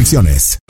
restricciones.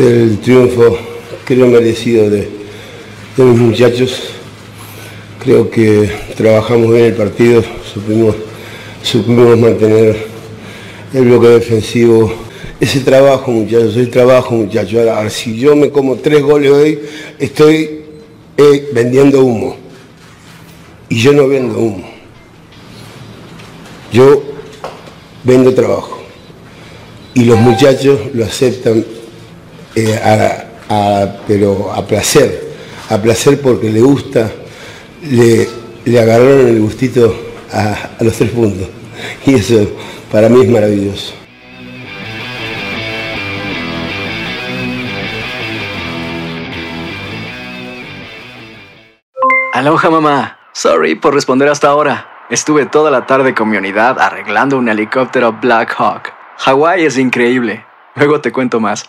El triunfo creo merecido de, de mis muchachos. Creo que trabajamos bien el partido, supimos, supimos mantener el bloque defensivo. Ese trabajo, muchachos, el trabajo, muchachos. Ahora, si yo me como tres goles hoy, estoy eh, vendiendo humo. Y yo no vendo humo. Yo vendo trabajo. Y los muchachos lo aceptan, eh, a- pero a placer. A placer porque le gusta, le, agarraron el gustito a, a los tres puntos. Y eso para mí es maravilloso. Aloha mamá. Sorry por responder hasta ahora. Estuve toda la tarde con mi unidad arreglando un helicóptero Black Hawk. Hawái es increíble. Luego te cuento más.